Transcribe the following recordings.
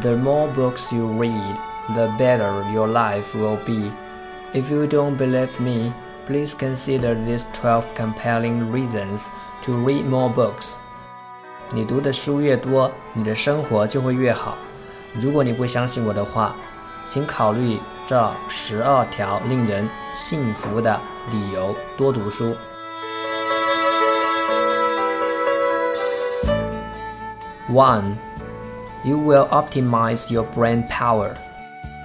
The more books you read, the better your life will be. If you don't believe me, please consider these 12 compelling reasons to read more books. 你读的书越多，你的生活就会越好。如果你不相信我的话，请考虑这十二条令人幸福的理由：多读书。One, you will optimize your brain power.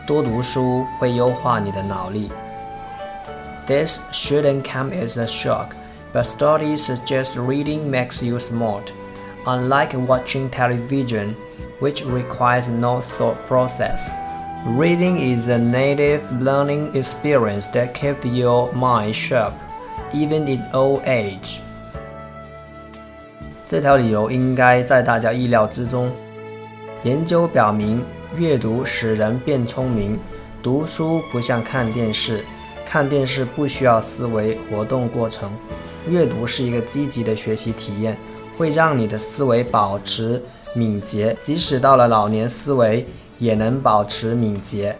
多读书会优化你的脑力。This shouldn't come as a shock, but studies suggest reading makes you smart. Unlike watching television, which requires no thought process, reading is a native learning experience that keeps your mind sharp, even in old age. 这条理由应该在大家意料之中。 研究表明，阅读使人变聪明。读书不像看电视，看电视不需要思维活动过程。阅读是一个积极的学习体验，会让你的思维保持敏捷，即使到了老年，思维也能保持敏捷。